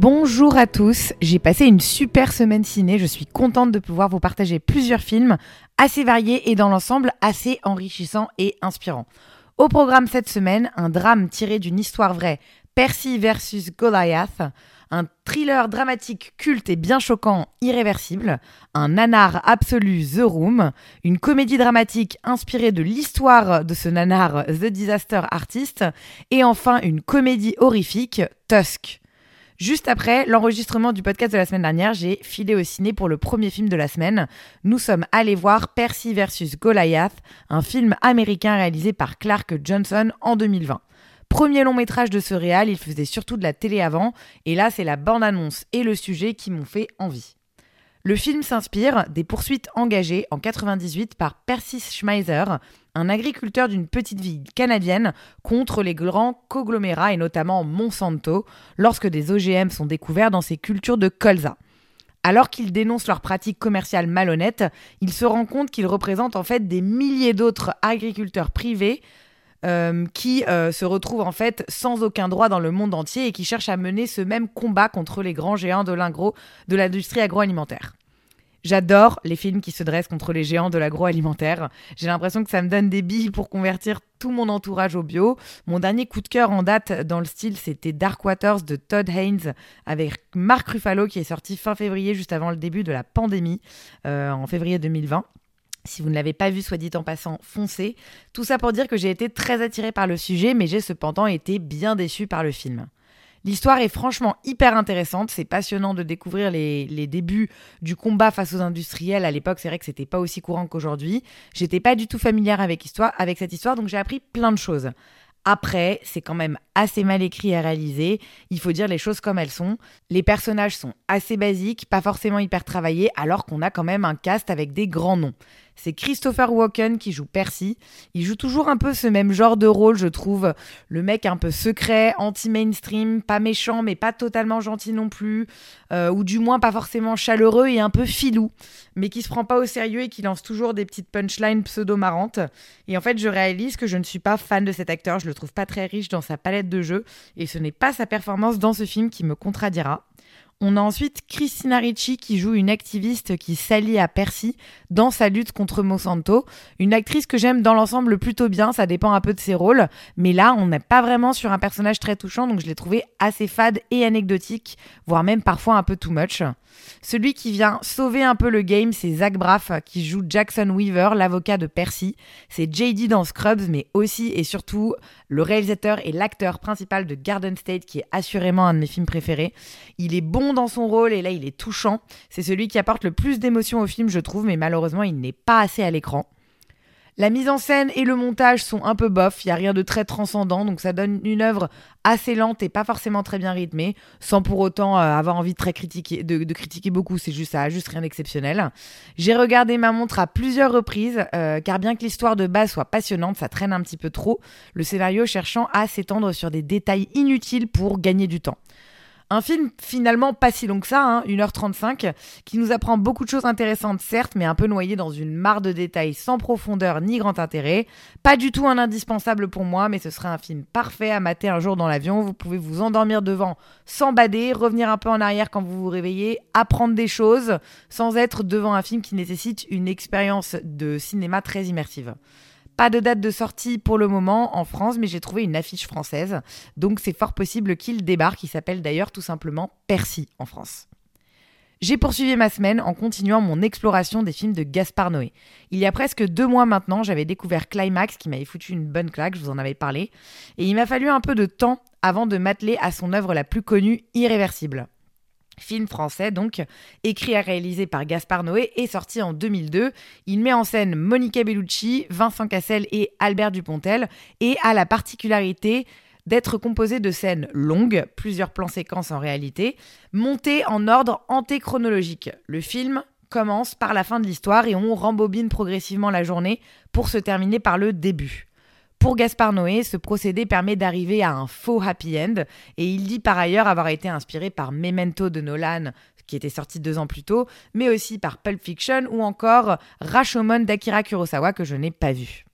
Bonjour à tous, j'ai passé une super semaine ciné, je suis contente de pouvoir vous partager plusieurs films assez variés et dans l'ensemble assez enrichissants et inspirants. Au programme cette semaine, un drame tiré d'une histoire vraie, Percy versus Goliath, un thriller dramatique culte et bien choquant, irréversible, un nanar absolu, The Room, une comédie dramatique inspirée de l'histoire de ce nanar, The Disaster Artist, et enfin une comédie horrifique, Tusk. Juste après l'enregistrement du podcast de la semaine dernière, j'ai filé au ciné pour le premier film de la semaine. Nous sommes allés voir Percy vs Goliath, un film américain réalisé par Clark Johnson en 2020. Premier long métrage de ce réal, il faisait surtout de la télé avant, et là c'est la bande-annonce et le sujet qui m'ont fait envie. Le film s'inspire des poursuites engagées en 98 par Percy Schmeiser, un agriculteur d'une petite ville canadienne, contre les grands conglomérats et notamment Monsanto, lorsque des OGM sont découverts dans ses cultures de colza. Alors qu'il dénonce leurs pratiques commerciales malhonnêtes, il se rend compte qu'ils représentent en fait des milliers d'autres agriculteurs privés euh, qui euh, se retrouvent en fait sans aucun droit dans le monde entier et qui cherchent à mener ce même combat contre les grands géants de l'industrie agroalimentaire. J'adore les films qui se dressent contre les géants de l'agroalimentaire. J'ai l'impression que ça me donne des billes pour convertir tout mon entourage au bio. Mon dernier coup de cœur en date dans le style, c'était Dark Waters de Todd Haynes avec Mark Ruffalo qui est sorti fin février, juste avant le début de la pandémie, euh, en février 2020. Si vous ne l'avez pas vu, soit dit en passant, foncez. Tout ça pour dire que j'ai été très attirée par le sujet, mais j'ai cependant été bien déçue par le film. L'histoire est franchement hyper intéressante, c'est passionnant de découvrir les, les, débuts du combat face aux industriels. À l'époque, c'est vrai que c'était pas aussi courant qu'aujourd'hui. J'étais pas du tout familière avec, histoire, avec cette histoire, donc j'ai appris plein de choses. Après, c'est quand même assez mal écrit et réalisé. Il faut dire les choses comme elles sont. Les personnages sont assez basiques, pas forcément hyper travaillés, alors qu'on a quand même un cast avec des grands noms. C'est Christopher Walken qui joue Percy. Il joue toujours un peu ce même genre de rôle, je trouve. Le mec un peu secret, anti-mainstream, pas méchant, mais pas totalement gentil non plus. Euh, ou du moins pas forcément chaleureux et un peu filou. Mais qui se prend pas au sérieux et qui lance toujours des petites punchlines pseudo-marrantes. Et en fait, je réalise que je ne suis pas fan de cet acteur. Je le trouve pas très riche dans sa palette de jeux. Et ce n'est pas sa performance dans ce film qui me contradira. On a ensuite Christina Ricci qui joue une activiste qui s'allie à Percy dans sa lutte contre Monsanto. Une actrice que j'aime dans l'ensemble plutôt bien, ça dépend un peu de ses rôles. Mais là, on n'est pas vraiment sur un personnage très touchant, donc je l'ai trouvé assez fade et anecdotique, voire même parfois un peu too much. Celui qui vient sauver un peu le game, c'est Zach Braff qui joue Jackson Weaver, l'avocat de Percy. C'est JD dans Scrubs, mais aussi et surtout le réalisateur et l'acteur principal de Garden State, qui est assurément un de mes films préférés. Il est bon dans son rôle et là il est touchant. C'est celui qui apporte le plus d'émotion au film, je trouve, mais malheureusement il n'est pas assez à l'écran. La mise en scène et le montage sont un peu bof, il n'y a rien de très transcendant, donc ça donne une œuvre assez lente et pas forcément très bien rythmée, sans pour autant euh, avoir envie de, très critiquer, de, critiquer beaucoup, c'est juste ça, juste rien d'exceptionnel. J'ai regardé ma montre à plusieurs reprises, euh, car bien que l'histoire de base soit passionnante, ça traîne un petit peu trop, le scénario cherchant à s'étendre sur des détails inutiles pour gagner du temps. Un film finalement pas si long que ça, hein, 1h35, qui nous apprend beaucoup de choses intéressantes certes, mais un peu noyé dans une mare de détails sans profondeur ni grand intérêt. Pas du tout un indispensable pour moi, mais ce serait un film parfait à mater un jour dans l'avion. Vous pouvez vous endormir devant sans revenir un peu en arrière quand vous vous réveillez, apprendre des choses, sans être devant un film qui nécessite une expérience de cinéma très immersive. Pas de date de sortie pour le moment en France, mais j'ai trouvé une affiche française. Donc c'est fort possible qu'il débarque. Il s'appelle d'ailleurs tout simplement Percy en France. J'ai poursuivi ma semaine en continuant mon exploration des films de Gaspard Noé. Il y a presque deux mois maintenant, j'avais découvert Climax qui m'avait foutu une bonne claque, je vous en avais parlé, et il m'a fallu un peu de temps avant de m'atteler à son œuvre la plus connue, Irréversible film français donc, écrit et réalisé par Gaspard Noé et sorti en 2002. Il met en scène Monica Bellucci, Vincent Cassel et Albert Dupontel et a la particularité d'être composé de scènes longues, plusieurs plans séquences en réalité, montées en ordre antéchronologique. Le film commence par la fin de l'histoire et on rembobine progressivement la journée pour se terminer par le début. Pour Gaspard Noé, ce procédé permet d'arriver à un faux happy end et il dit par ailleurs avoir été inspiré par Memento de Nolan, qui était sorti deux ans plus tôt, mais aussi par Pulp Fiction ou encore Rashomon d'Akira Kurosawa que je n'ai pas vu.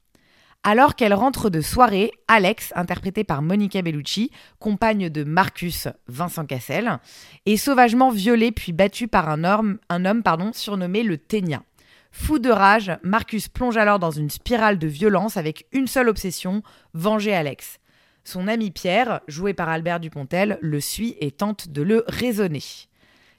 Alors qu'elle rentre de soirée, Alex, interprétée par Monica Bellucci, compagne de Marcus, Vincent Cassel, est sauvagement violée puis battue par un homme, un homme pardon, surnommé le Ténia. Fou de rage, Marcus plonge alors dans une spirale de violence avec une seule obsession, venger Alex. Son ami Pierre, joué par Albert Dupontel, le suit et tente de le raisonner.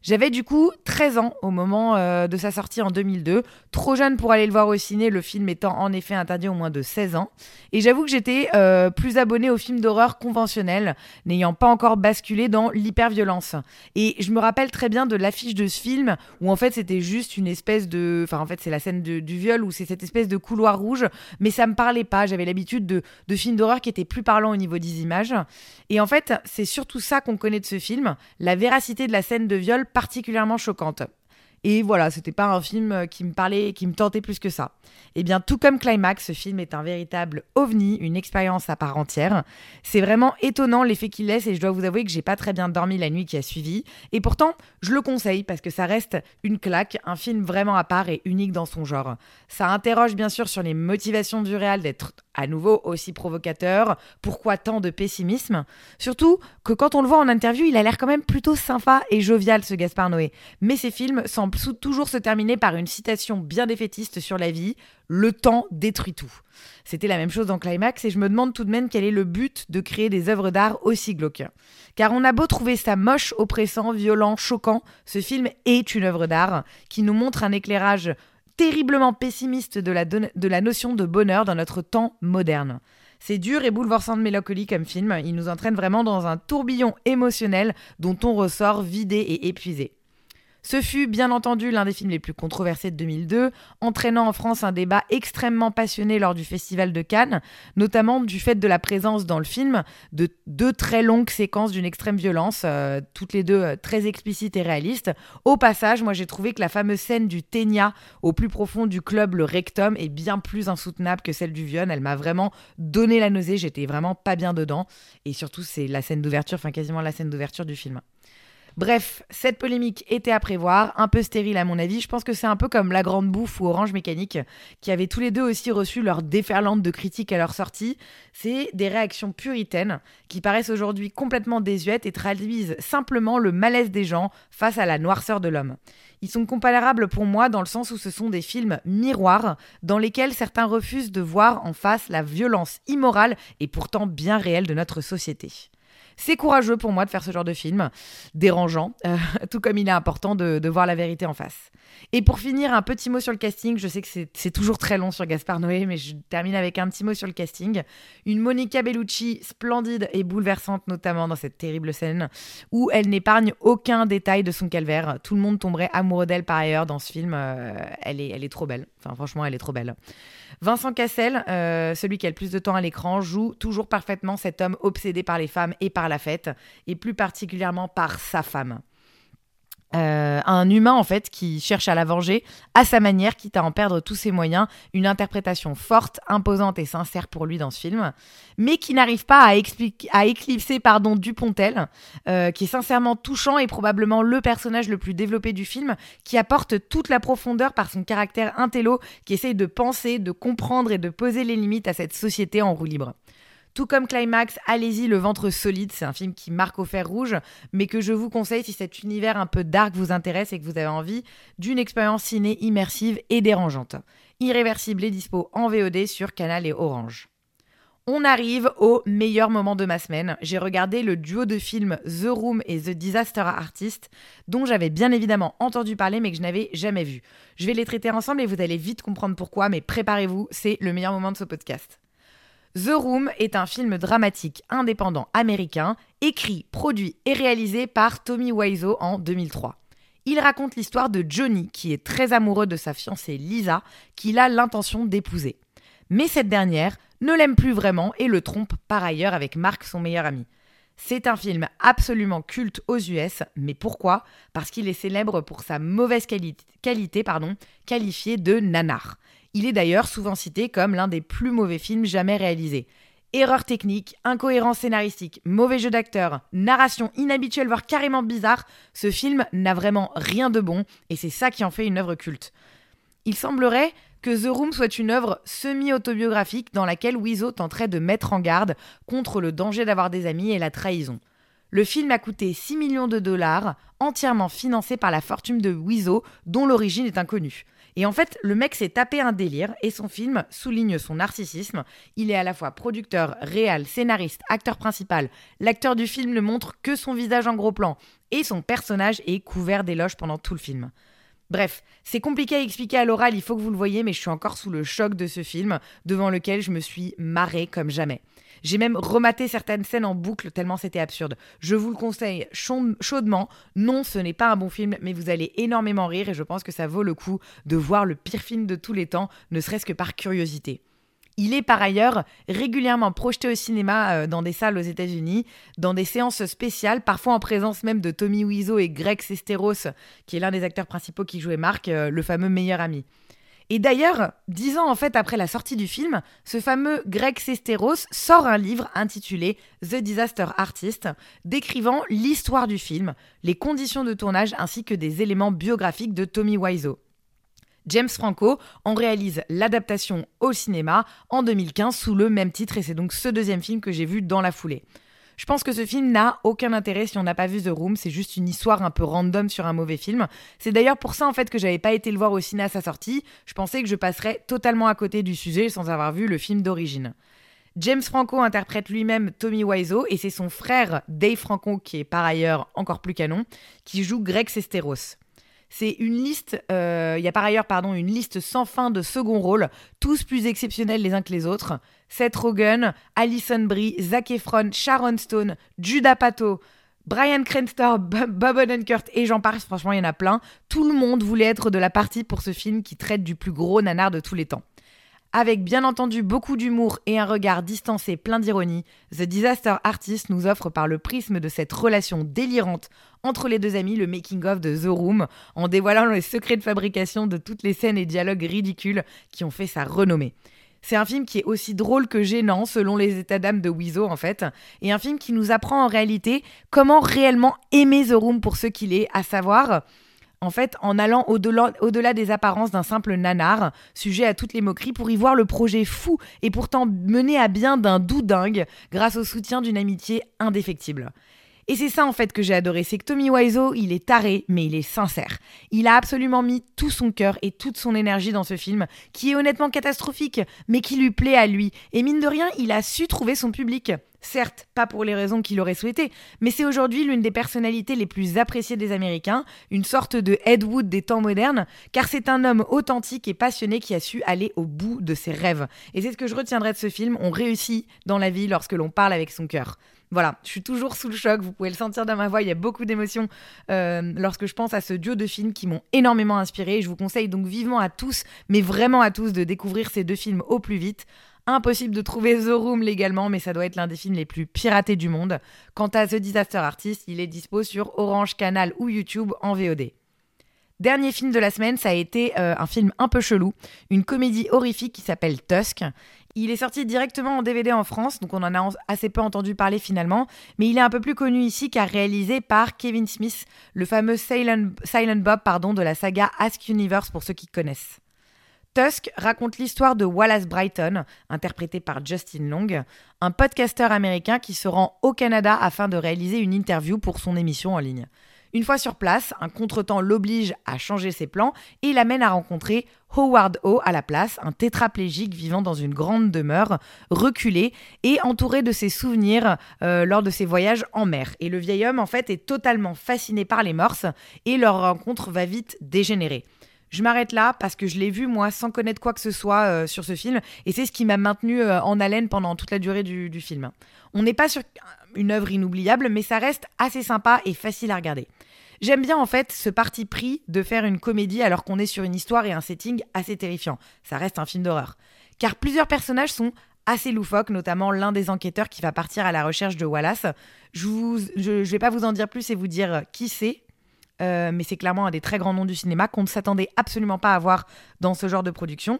J'avais du coup 13 ans au moment euh, de sa sortie en 2002, trop jeune pour aller le voir au ciné, le film étant en effet interdit au moins de 16 ans. Et j'avoue que j'étais euh, plus abonnée aux films d'horreur conventionnels, n'ayant pas encore basculé dans l'hyperviolence. Et je me rappelle très bien de l'affiche de ce film où en fait c'était juste une espèce de... Enfin en fait c'est la scène du viol où c'est cette espèce de couloir rouge, mais ça me parlait pas. J'avais l'habitude de, de films d'horreur qui étaient plus parlants au niveau des images. Et en fait c'est surtout ça qu'on connaît de ce film, la véracité de la scène de viol particulièrement choquante. Et voilà, c'était pas un film euh, qui me parlait, qui me tentait plus que ça. Et eh bien, tout comme Climax, ce film est un véritable ovni, une expérience à part entière. C'est vraiment étonnant l'effet qu'il laisse et je dois vous avouer que j'ai pas très bien dormi la nuit qui a suivi. Et pourtant, je le conseille parce que ça reste une claque, un film vraiment à part et unique dans son genre. Ça interroge bien sûr sur les motivations du réal d'être à nouveau aussi provocateur. Pourquoi tant de pessimisme? Surtout que quand on le voit en interview, il a l'air quand même plutôt sympa et jovial ce Gaspard Noé. Mais ses films semblent toujours se terminer par une citation bien défaitiste sur la vie Le temps détruit tout. C'était la même chose dans Climax et je me demande tout de même quel est le but de créer des œuvres d'art aussi glauques. Car on a beau trouver ça moche, oppressant, violent, choquant, ce film est une œuvre d'art qui nous montre un éclairage terriblement pessimiste de la, de la notion de bonheur dans notre temps moderne. C'est dur et bouleversant de mélancolie comme film, il nous entraîne vraiment dans un tourbillon émotionnel dont on ressort vidé et épuisé. Ce fut bien entendu l'un des films les plus controversés de 2002, entraînant en France un débat extrêmement passionné lors du Festival de Cannes, notamment du fait de la présence dans le film de deux très longues séquences d'une extrême violence, euh, toutes les deux euh, très explicites et réalistes. Au passage, moi j'ai trouvé que la fameuse scène du Ténia au plus profond du club, le rectum, est bien plus insoutenable que celle du viol. Elle m'a vraiment donné la nausée, j'étais vraiment pas bien dedans. Et surtout, c'est la scène d'ouverture, enfin quasiment la scène d'ouverture du film. Bref, cette polémique était à prévoir, un peu stérile à mon avis. Je pense que c'est un peu comme La Grande Bouffe ou Orange Mécanique, qui avaient tous les deux aussi reçu leur déferlante de critiques à leur sortie. C'est des réactions puritaines qui paraissent aujourd'hui complètement désuètes et traduisent simplement le malaise des gens face à la noirceur de l'homme. Ils sont comparables pour moi dans le sens où ce sont des films miroirs dans lesquels certains refusent de voir en face la violence immorale et pourtant bien réelle de notre société. C'est courageux pour moi de faire ce genre de film, dérangeant, euh, tout comme il est important de, voir la vérité en face. Et pour finir, un petit mot sur le casting. Je sais que c'est toujours très long sur Gaspard Noé, mais je termine avec un petit mot sur le casting. Une Monica Bellucci splendide et bouleversante, notamment dans cette terrible scène, où elle n'épargne aucun détail de son calvaire. Tout le monde tomberait amoureux d'elle par ailleurs dans ce film. Euh, elle, est, elle est trop belle. Enfin, franchement, elle est trop belle. Vincent Cassel, euh, celui qui a le plus de temps à l'écran, joue toujours parfaitement cet homme obsédé par les femmes et par la fête, et plus particulièrement par sa femme. Euh, un humain en fait qui cherche à la venger à sa manière, quitte à en perdre tous ses moyens, une interprétation forte, imposante et sincère pour lui dans ce film, mais qui n'arrive pas à, à éclipser pardon Dupontel, euh, qui est sincèrement touchant et probablement le personnage le plus développé du film, qui apporte toute la profondeur par son caractère intello, qui essaye de penser, de comprendre et de poser les limites à cette société en roue libre. Tout comme Climax, allez-y, Le ventre solide, c'est un film qui marque au fer rouge, mais que je vous conseille si cet univers un peu dark vous intéresse et que vous avez envie d'une expérience ciné immersive et dérangeante. Irréversible et dispo en VOD sur Canal et Orange. On arrive au meilleur moment de ma semaine. J'ai regardé le duo de films The Room et The Disaster Artist, dont j'avais bien évidemment entendu parler mais que je n'avais jamais vu. Je vais les traiter ensemble et vous allez vite comprendre pourquoi, mais préparez-vous, c'est le meilleur moment de ce podcast. The Room est un film dramatique indépendant américain, écrit, produit et réalisé par Tommy Wiseau en 2003. Il raconte l'histoire de Johnny, qui est très amoureux de sa fiancée Lisa, qu'il a l'intention d'épouser. Mais cette dernière ne l'aime plus vraiment et le trompe par ailleurs avec Mark, son meilleur ami. C'est un film absolument culte aux US, mais pourquoi? Parce qu'il est célèbre pour sa mauvaise qualité, pardon, qualifiée de nanar. Il est d'ailleurs souvent cité comme l'un des plus mauvais films jamais réalisés. Erreurs techniques, incohérences scénaristiques, mauvais jeu d'acteur, narration inhabituelle voire carrément bizarre, ce film n'a vraiment rien de bon et c'est ça qui en fait une œuvre culte. Il semblerait que The Room soit une œuvre semi-autobiographique dans laquelle Wiseau tenterait de mettre en garde contre le danger d'avoir des amis et la trahison. Le film a coûté 6 millions de dollars, entièrement financé par la fortune de Wiseau, dont l'origine est inconnue. Et en fait, le mec s'est tapé un délire et son film souligne son narcissisme. Il est à la fois producteur, réal, scénariste, acteur principal. L'acteur du film ne montre que son visage en gros plan et son personnage est couvert d'éloges pendant tout le film. Bref, c'est compliqué à expliquer à l'oral, il faut que vous le voyez, mais je suis encore sous le choc de ce film, devant lequel je me suis marrée comme jamais. J'ai même rematé certaines scènes en boucle tellement c'était absurde. Je vous le conseille chaudement. Non, ce n'est pas un bon film, mais vous allez énormément rire et je pense que ça vaut le coup de voir le pire film de tous les temps, ne serait-ce que par curiosité. Il est par ailleurs régulièrement projeté au cinéma euh, dans des salles aux États-Unis, dans des séances spéciales, parfois en présence même de Tommy Wiseau et Greg Sesteros, qui est l'un des acteurs principaux qui jouait Mark, euh, le fameux meilleur ami. Et d'ailleurs, dix ans en fait après la sortie du film, ce fameux Greg Sesteros sort un livre intitulé The Disaster Artist, décrivant l'histoire du film, les conditions de tournage ainsi que des éléments biographiques de Tommy Wiseau. James Franco en réalise l'adaptation au cinéma en 2015 sous le même titre et c'est donc ce deuxième film que j'ai vu dans la foulée. Je pense que ce film n'a aucun intérêt si on n'a pas vu The Room, c'est juste une histoire un peu random sur un mauvais film. C'est d'ailleurs pour ça en fait que j'avais pas été le voir au ciné à sa sortie, je pensais que je passerais totalement à côté du sujet sans avoir vu le film d'origine. James Franco interprète lui-même Tommy Wiseau et c'est son frère Dave Franco, qui est par ailleurs encore plus canon, qui joue Greg Sesteros. C'est une liste, euh, il y a par ailleurs pardon, une liste sans fin de second rôles, tous plus exceptionnels les uns que les autres. Seth Rogen, Alison Brie, Zac Efron, Sharon Stone, Judah Pato, Brian Cranston, Bob Odenkirk et j'en passe, franchement il y en a plein. Tout le monde voulait être de la partie pour ce film qui traite du plus gros nanar de tous les temps. Avec bien entendu beaucoup d'humour et un regard distancé plein d'ironie, The Disaster Artist nous offre par le prisme de cette relation délirante entre les deux amis le making-of de The Room, en dévoilant les secrets de fabrication de toutes les scènes et dialogues ridicules qui ont fait sa renommée. C'est un film qui est aussi drôle que gênant selon les états d'âme de Wiseau en fait, et un film qui nous apprend en réalité comment réellement aimer The Room pour ce qu'il est, à savoir en fait, en allant au-delà, des apparences d'un simple nanar, sujet à toutes les moqueries, pour y voir le projet fou et pourtant mené à bien d'un doux dingue grâce au soutien d'une amitié indéfectible. Et c'est ça en fait que j'ai adoré, c'est que Tommy Wiseau, il est taré, mais il est sincère. Il a absolument mis tout son cœur et toute son énergie dans ce film, qui est honnêtement catastrophique, mais qui lui plaît à lui. Et mine de rien, il a su trouver son public. Certes, pas pour les raisons qu'il aurait souhaité, mais c'est aujourd'hui l'une des personnalités les plus appréciées des Américains, une sorte de Ed Wood des temps modernes, car c'est un homme authentique et passionné qui a su aller au bout de ses rêves. Et c'est ce que je retiendrai de ce film, on réussit dans la vie lorsque l'on parle avec son cœur. Voilà, je suis toujours sous le choc, vous pouvez le sentir dans ma voix, il y a beaucoup d'émotions euh, lorsque je pense à ce duo de films qui m'ont énormément inspiré. Je vous conseille donc vivement à tous, mais vraiment à tous, de découvrir ces deux films au plus vite. Impossible de trouver The Room légalement, mais ça doit être l'un des films les plus piratés du monde. Quant à The Disaster Artist, il est dispo sur Orange Canal ou YouTube en VOD. Dernier film de la semaine, ça a été euh, un film un peu chelou, une comédie horrifique qui s'appelle Tusk. Il est sorti directement en DVD en France, donc on en a assez peu entendu parler finalement, mais il est un peu plus connu ici car réalisé par Kevin Smith, le fameux Silent, Bob pardon, de la saga Ask Universe pour ceux qui connaissent. Tusk raconte l'histoire de Wallace Brighton, interprété par Justin Long, un podcasteur américain qui se rend au Canada afin de réaliser une interview pour son émission en ligne. Une fois sur place, un contretemps l'oblige à changer ses plans et l'amène à rencontrer Howard O à la place, un tétraplégique vivant dans une grande demeure, reculée et entouré de ses souvenirs euh, lors de ses voyages en mer. Et le vieil homme, en fait, est totalement fasciné par les morses et leur rencontre va vite dégénérer. Je m'arrête là parce que je l'ai vu moi sans connaître quoi que ce soit euh, sur ce film et c'est ce qui m'a maintenu euh, en haleine pendant toute la durée du, film. On n'est pas sur une œuvre inoubliable mais ça reste assez sympa et facile à regarder. J'aime bien en fait ce parti pris de faire une comédie alors qu'on est sur une histoire et un setting assez terrifiant. Ça reste un film d'horreur. Car plusieurs personnages sont assez loufoques, notamment l'un des enquêteurs qui va partir à la recherche de Wallace. Je ne je, vais pas vous en dire plus et vous dire qui c'est, euh, mais c'est clairement un des très grands noms du cinéma qu'on ne s'attendait absolument pas à voir dans ce genre de production.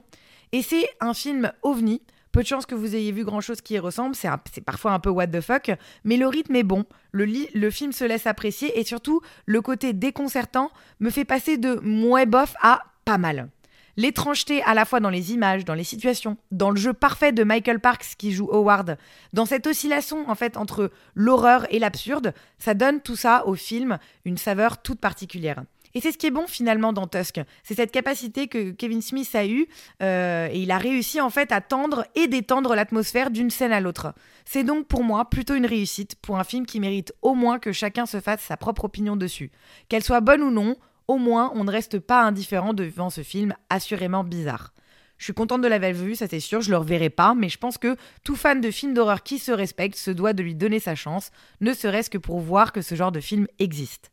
Et c'est un film ovni. Peu de chance que vous ayez vu grand chose qui y ressemble, c'est parfois un peu what the fuck, mais le rythme est bon, le, le film se laisse apprécier et surtout le côté déconcertant me fait passer de moins bof à pas mal. L'étrangeté à la fois dans les images, dans les situations, dans le jeu parfait de Michael Parks qui joue Howard, dans cette oscillation en fait entre l'horreur et l'absurde, ça donne tout ça au film une saveur toute particulière. Et c'est ce qui est bon finalement dans Tusk. C'est cette capacité que Kevin Smith a eue euh, et il a réussi en fait à tendre et détendre l'atmosphère d'une scène à l'autre. C'est donc pour moi plutôt une réussite pour un film qui mérite au moins que chacun se fasse sa propre opinion dessus. Qu'elle soit bonne ou non, au moins on ne reste pas indifférent devant ce film assurément bizarre. Je suis contente de l'avoir vu, ça c'est sûr, je le reverrai pas, mais je pense que tout fan de films d'horreur qui se respecte se doit de lui donner sa chance, ne serait-ce que pour voir que ce genre de film existe.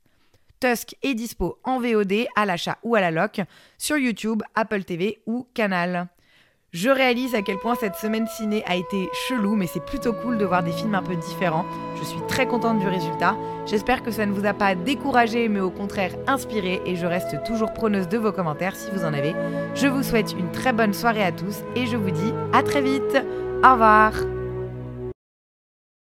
Tusk est dispo en VOD, à l'achat ou à la loc, sur YouTube, Apple TV ou Canal. Je réalise à quel point cette semaine ciné a été chelou, mais c'est plutôt cool de voir des films un peu différents. Je suis très contente du résultat. J'espère que ça ne vous a pas découragé, mais au contraire inspiré, et je reste toujours preneuse de vos commentaires si vous en avez. Je vous souhaite une très bonne soirée à tous, et je vous dis à très vite. Au revoir